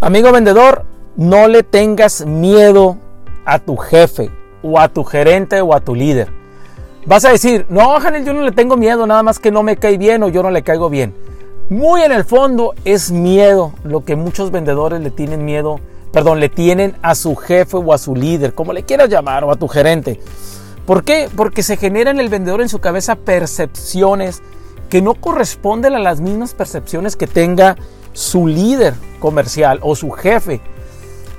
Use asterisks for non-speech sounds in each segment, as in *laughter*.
Amigo vendedor, no le tengas miedo a tu jefe o a tu gerente o a tu líder. Vas a decir, no, Janel, yo no le tengo miedo, nada más que no me cae bien o yo no le caigo bien. Muy en el fondo es miedo lo que muchos vendedores le tienen miedo, perdón, le tienen a su jefe o a su líder, como le quieras llamar, o a tu gerente. ¿Por qué? Porque se genera en el vendedor en su cabeza percepciones que no corresponden a las mismas percepciones que tenga su líder comercial o su jefe.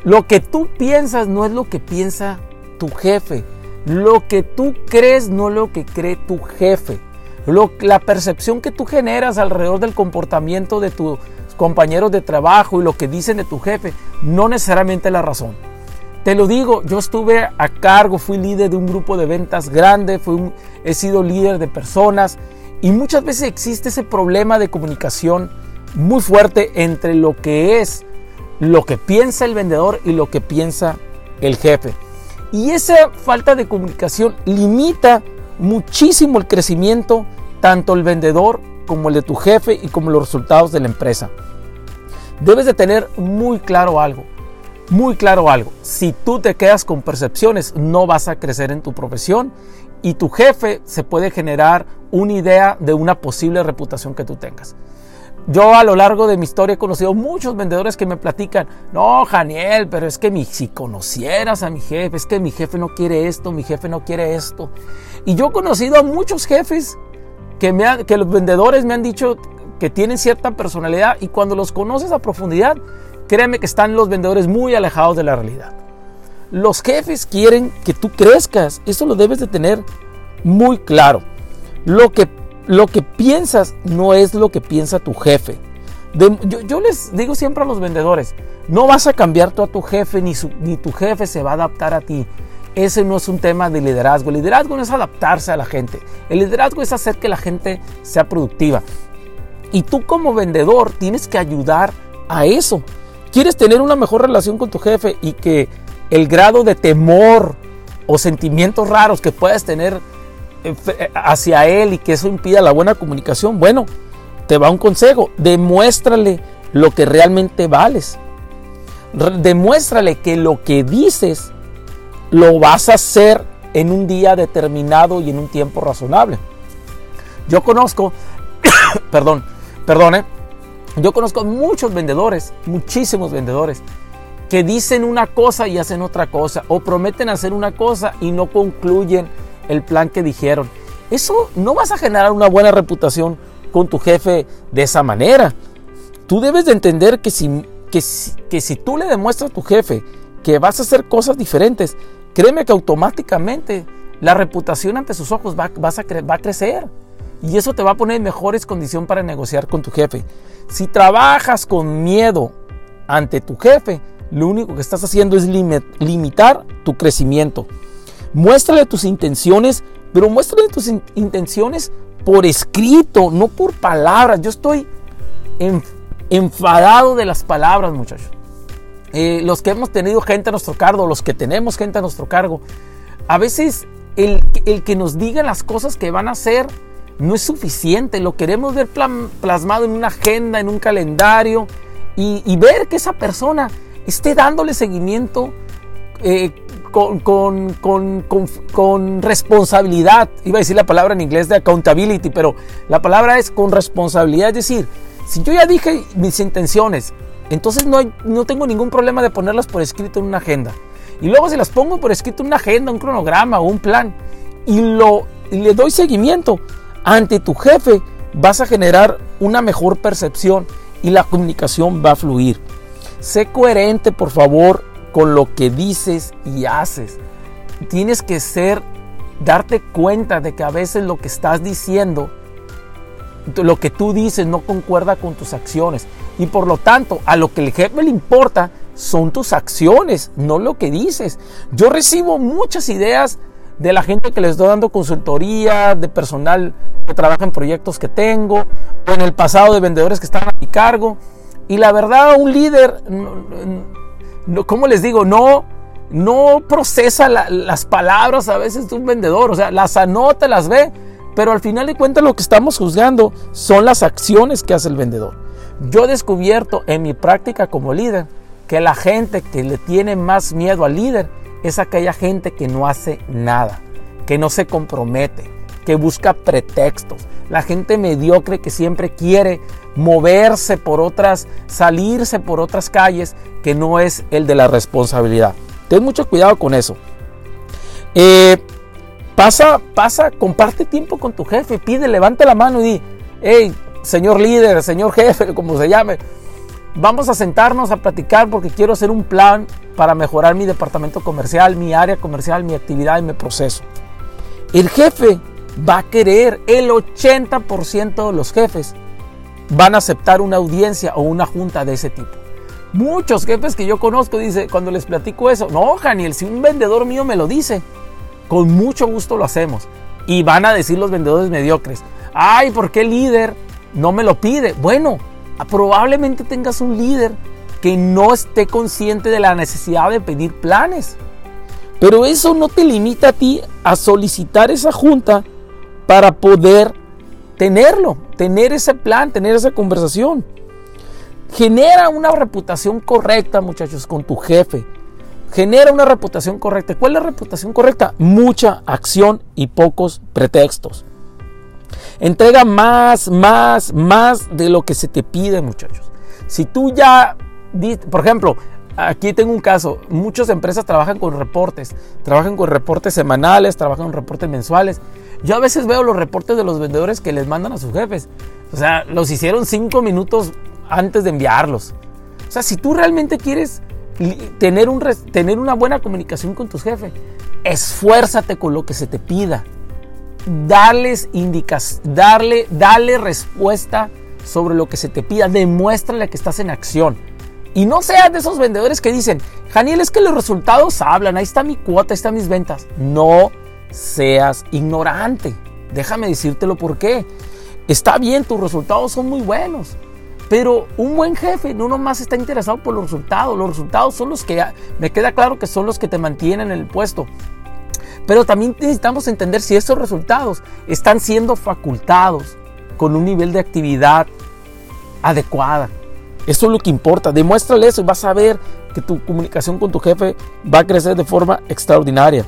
Lo que tú piensas no es lo que piensa tu jefe. Lo que tú crees no es lo que cree tu jefe. la percepción que tú generas alrededor del comportamiento de tus compañeros de trabajo y lo que dicen de tu jefe no necesariamente es la razón. Te lo digo, yo estuve a cargo, fui líder de un grupo de ventas grande, fui he sido líder de personas y muchas veces existe ese problema de comunicación muy fuerte entre lo que es lo que piensa el vendedor y lo que piensa el jefe. Y esa falta de comunicación limita muchísimo el crecimiento, tanto el vendedor como el de tu jefe y como los resultados de la empresa. Debes de tener muy claro algo muy claro algo. Si tú te quedas con percepciones, no vas a crecer en tu profesión y tu jefe se puede generar una idea de una posible reputación que tú tengas. Yo a lo largo de mi historia he conocido muchos vendedores que me platican, no, Janiel, pero es que si conocieras a mi jefe, es que mi jefe no quiere esto, mi jefe no quiere esto. Y yo he conocido a muchos jefes que, me que los vendedores me han dicho que tienen cierta personalidad y cuando los conoces a profundidad, créeme que están los vendedores muy alejados de la realidad. Los jefes quieren que tú crezcas, eso lo debes de tener muy claro. Lo que, lo que piensas no es lo que piensa tu jefe. yo, les digo siempre a los vendedores, no vas a cambiar tú a tu jefe ni, ni tu jefe se va a adaptar a ti. Ese no es un tema de liderazgo. El liderazgo no es adaptarse a la gente. El liderazgo es hacer que la gente sea productiva. Y tú como vendedor tienes que ayudar a eso. ¿Quieres tener una mejor relación con tu jefe y que el grado de temor o sentimientos raros que puedas tener hacia él y que eso impida la buena comunicación? Bueno, te va un consejo, demuéstrale lo que realmente vales. Demuéstrale que lo que dices lo vas a hacer en un día determinado y en un tiempo razonable. Yo conozco, *coughs* perdón, perdone, yo conozco muchos vendedores, muchísimos vendedores, que dicen una cosa y hacen otra cosa, o prometen hacer una cosa y no concluyen el plan que dijeron. Eso no vas a generar una buena reputación con tu jefe de esa manera. Tú debes de entender que si, que, que si tú le demuestras a tu jefe que vas a hacer cosas diferentes, créeme que automáticamente la reputación ante sus ojos va, a, va a crecer. Y eso te va a poner en mejores condiciones para negociar con tu jefe. Si trabajas con miedo ante tu jefe, lo único que estás haciendo es limitar tu crecimiento. Muéstrale tus intenciones, pero muéstrale tus intenciones por escrito, no por palabras. Yo estoy enfadado de las palabras, muchachos. Eh, los que hemos tenido gente a nuestro cargo, los que tenemos gente a nuestro cargo, a veces el, el que nos diga las cosas que van a hacer no es suficiente, lo queremos ver plasmado en una agenda, en un calendario y, ver que esa persona esté dándole seguimiento eh, con, con, responsabilidad. Iba a decir la palabra en inglés de accountability, pero la palabra es con responsabilidad. Es decir, si yo ya dije mis intenciones, entonces no, no tengo ningún problema de ponerlas por escrito en una agenda. Y luego si las pongo por escrito en una agenda, un cronograma o un plan, y, lo, y le doy seguimiento, ante tu jefe vas a generar una mejor percepción y la comunicación va a fluir. Sé coherente, por favor, con lo que dices y haces. Tienes que ser, darte cuenta de que a veces lo que estás diciendo, lo que tú dices no concuerda con tus acciones. Y por lo tanto, a lo que el jefe le importa son tus acciones, no lo que dices. Yo recibo muchas ideas de la gente que les estoy dando consultoría, de personal que trabaja en proyectos que tengo, o en el pasado de vendedores que están a mi cargo. Y la verdad, un líder, no, ¿cómo les digo? No, no procesa las palabras a veces de un vendedor, o sea, las anota, las ve, pero al final de cuentas lo que estamos juzgando son las acciones que hace el vendedor. Yo he descubierto en mi práctica como líder que la gente que le tiene más miedo al líder es aquella gente que no hace nada, que no se compromete, que busca pretextos. La gente mediocre que siempre quiere moverse por otras, salirse por otras calles, que no es el de la responsabilidad. Ten mucho cuidado con eso. Eh, pasa, pasa, comparte tiempo con tu jefe, pide, levante la mano y di, hey, señor líder, señor jefe, *laughs* como se llame, vamos a sentarnos a platicar porque quiero hacer un plan para mejorar mi departamento comercial, mi área comercial, mi actividad y mi proceso. El jefe va a querer, el 80% de los jefes van a aceptar una audiencia o una junta de ese tipo. Muchos jefes que yo conozco dice cuando les platico eso, no, Janiel, si un vendedor mío me lo dice, con mucho gusto lo hacemos. Y van a decir los vendedores mediocres, ay, ¿por qué líder no me lo pide? Bueno, probablemente tengas un líder que no esté consciente de la necesidad de pedir planes. Pero eso no te limita a ti a solicitar esa junta para poder tenerlo, tener ese plan, tener esa conversación. Genera una reputación correcta, muchachos, con tu jefe. Genera una reputación correcta. ¿Cuál es la reputación correcta? Mucha acción y pocos pretextos. Entrega más, más, más de lo que se te pide, muchachos. Si tú ya, por ejemplo, aquí tengo un caso, muchas empresas trabajan con reportes, trabajan con reportes semanales, trabajan con reportes mensuales. Yo a veces veo los reportes de los vendedores que les mandan a sus jefes. O sea, los hicieron cinco minutos antes de enviarlos. O sea, si tú realmente quieres tener, un, tener una buena comunicación con tus jefes, esfuérzate con lo que se te pida darles indicas, darle, darle respuesta sobre lo que se te pida, demuéstrale que estás en acción. Y no seas de esos vendedores que dicen, Janiel, es que los resultados hablan, ahí está mi cuota, ahí están mis ventas. No seas ignorante. Déjame decírtelo por qué. Está bien, tus resultados son muy buenos. Pero un buen jefe no nomás está interesado por los resultados. Los resultados son los que, me queda claro que son los que te mantienen en el puesto. Pero también necesitamos entender si esos resultados están siendo facultados con un nivel de actividad adecuada. Eso es lo que importa. Demuéstrale eso y vas a ver que tu comunicación con tu jefe va a crecer de forma extraordinaria.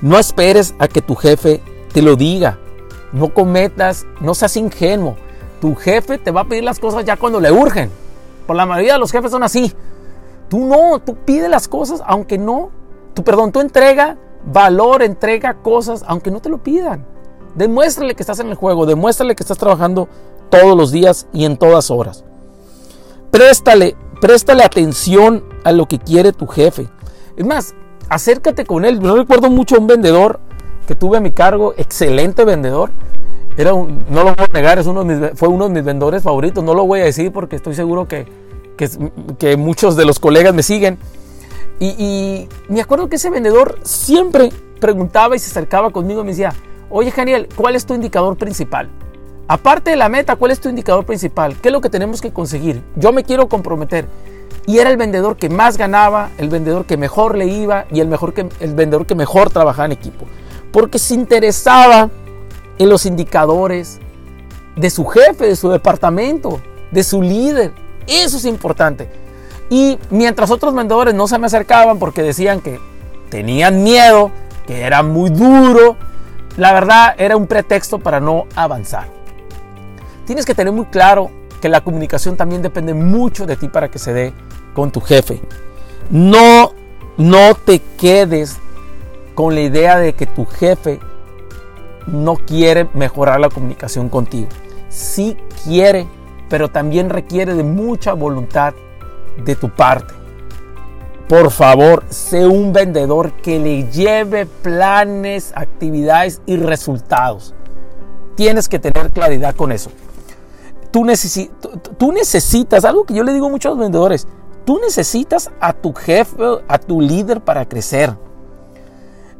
No esperes a que tu jefe te lo diga. No cometas, no seas ingenuo. Tu jefe te va a pedir las cosas ya cuando le urgen. Por la mayoría de los jefes son así. Tú no, tú pide las cosas aunque no. Tu perdón, tú entrega valor, entrega cosas, aunque no te lo pidan. Demuéstrale que estás en el juego, demuéstrale que estás trabajando todos los días y en todas horas. Préstale, préstale atención a lo que quiere tu jefe. Es más, acércate con él. Yo recuerdo mucho a un vendedor que tuve a mi cargo, excelente vendedor. Era un, no lo voy a negar, es uno fue uno de mis vendedores favoritos. No lo voy a decir porque estoy seguro que, que, muchos de los colegas me siguen. Y, me acuerdo que ese vendedor siempre preguntaba y se acercaba conmigo y me decía, oye Daniel, ¿cuál es tu indicador principal? Aparte de la meta, ¿cuál es tu indicador principal? ¿Qué es lo que tenemos que conseguir? Yo me quiero comprometer. Y era el vendedor que más ganaba, el vendedor que mejor le iba y el, mejor que, el vendedor que mejor trabajaba en equipo. Porque se interesaba en los indicadores de su jefe, de su departamento, de su líder. Eso es importante. Y mientras otros vendedores no se me acercaban porque decían que tenían miedo, que era muy duro, la verdad era un pretexto para no avanzar. Tienes que tener muy claro que la comunicación también depende mucho de ti para que se dé con tu jefe. No, no te quedes con la idea de que tu jefe no quiere mejorar la comunicación contigo. Sí quiere, pero también requiere de mucha voluntad de tu parte. Por favor, sé un vendedor que le lleve planes, actividades y resultados. Tienes que tener claridad con eso. Tú, tú necesitas, algo que yo le digo a muchos vendedores, tú necesitas a tu jefe, a tu líder para crecer.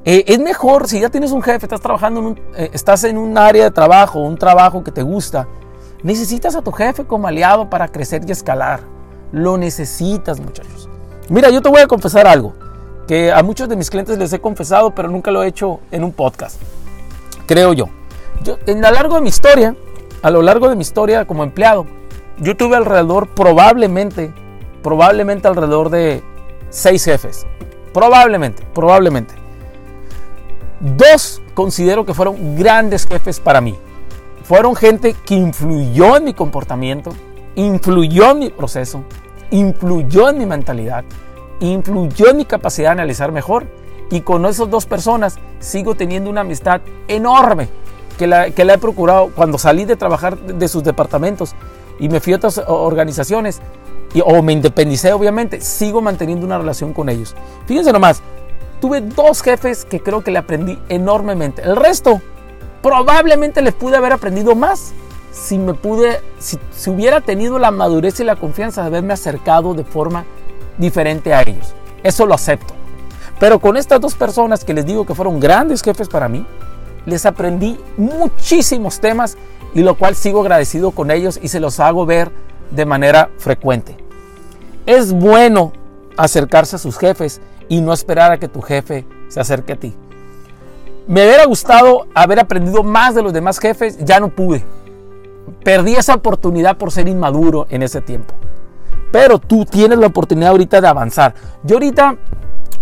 Eh, es mejor si ya tienes un jefe, estás trabajando, en eh, estás en un área de trabajo, un trabajo que te gusta, necesitas a tu jefe como aliado para crecer y escalar. Lo necesitas, muchachos. Mira, yo te voy a confesar algo que a muchos de mis clientes les he confesado, pero nunca lo he hecho en un podcast. Creo yo. Yo en lo largo de mi historia, a lo largo de mi historia como empleado, yo tuve alrededor probablemente probablemente alrededor de seis jefes. Probablemente, probablemente. Dos considero que fueron grandes jefes para mí. Fueron gente que influyó en mi comportamiento, influyó en mi proceso, influyó en mi mentalidad, influyó en mi capacidad de analizar mejor. Y con esas dos personas sigo teniendo una amistad enorme que la, que la he procurado cuando salí de trabajar de sus departamentos y me fui a otras organizaciones y, o me independicé obviamente, sigo manteniendo una relación con ellos. Fíjense nomás, tuve dos jefes que creo que le aprendí enormemente. El resto probablemente les pude haber aprendido más si me pude, si, si hubiera tenido la madurez y la confianza de haberme acercado de forma diferente a ellos. Eso lo acepto. Pero con estas dos personas que les digo que fueron grandes jefes para mí, les aprendí muchísimos temas y lo cual sigo agradecido con ellos y se los hago ver de manera frecuente. Es bueno acercarse a sus jefes y no esperar a que tu jefe se acerque a ti. Me hubiera gustado haber aprendido más de los demás jefes, ya no pude. Perdí esa oportunidad por ser inmaduro en ese tiempo. Pero tú tienes la oportunidad ahorita de avanzar. Yo ahorita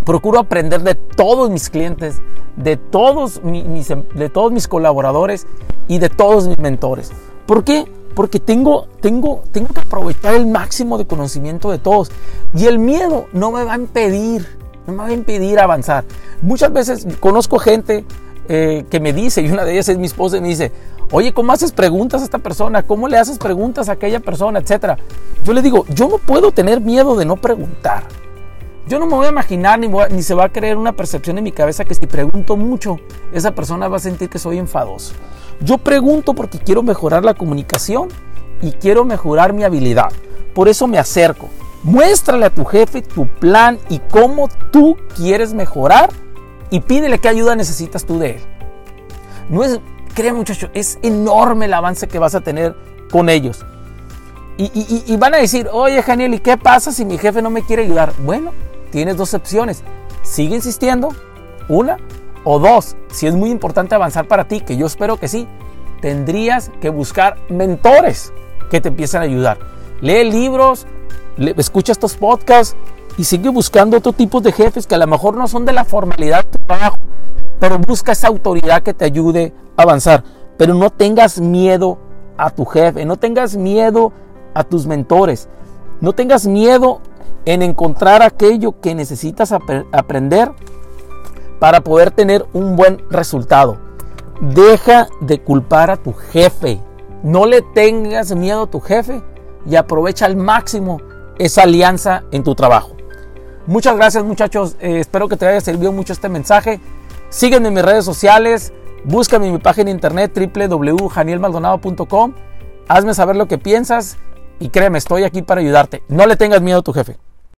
procuro aprender de todos mis clientes, de todos mis, de todos mis colaboradores y de todos mis mentores. ¿Por qué? Porque tengo, tengo, tengo que aprovechar el máximo de conocimiento de todos. Y el miedo no me va a impedir, no me va a impedir avanzar. Muchas veces conozco gente eh, que me dice, y una de ellas es mi esposa, y me dice, oye, ¿cómo haces preguntas a esta persona? ¿Cómo le haces preguntas a aquella persona? Etcétera. Yo le digo, yo no puedo tener miedo de no preguntar. Yo no me voy a imaginar ni, ni, se va a creer una percepción en mi cabeza que si pregunto mucho, esa persona va a sentir que soy enfadoso. Yo pregunto porque quiero mejorar la comunicación y quiero mejorar mi habilidad. Por eso me acerco. Muéstrale a tu jefe tu plan y cómo tú quieres mejorar y pídele qué ayuda necesitas tú de él. No es, créeme muchachos, es enorme el avance que vas a tener con ellos. Y, y, y van a decir, oye Janiel, ¿y qué pasa si mi jefe no me quiere ayudar? Bueno, tienes dos opciones. Sigue insistiendo, una, o dos, si es muy importante avanzar para ti, que yo espero que sí, tendrías que buscar mentores que te empiecen a ayudar. Lee libros, escucha estos podcasts y sigue buscando otro tipo de jefes que a lo mejor no son de la formalidad de tu trabajo, pero busca esa autoridad que te ayude a avanzar. Pero no tengas miedo a tu jefe, no tengas miedo a tus mentores, no tengas miedo en encontrar aquello que necesitas aprender para poder tener un buen resultado. Deja de culpar a tu jefe. No le tengas miedo a tu jefe y aprovecha al máximo esa alianza en tu trabajo. Muchas gracias muchachos. Eh, espero que te haya servido mucho este mensaje. Sígueme en mis redes sociales. Búscame en mi página de internet www.janielmaldonado.com. Hazme saber lo que piensas y créeme, estoy aquí para ayudarte. No le tengas miedo a tu jefe.